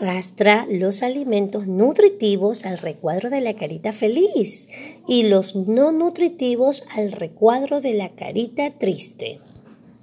Arrastra los alimentos nutritivos al recuadro de la carita feliz y los no nutritivos al recuadro de la carita triste.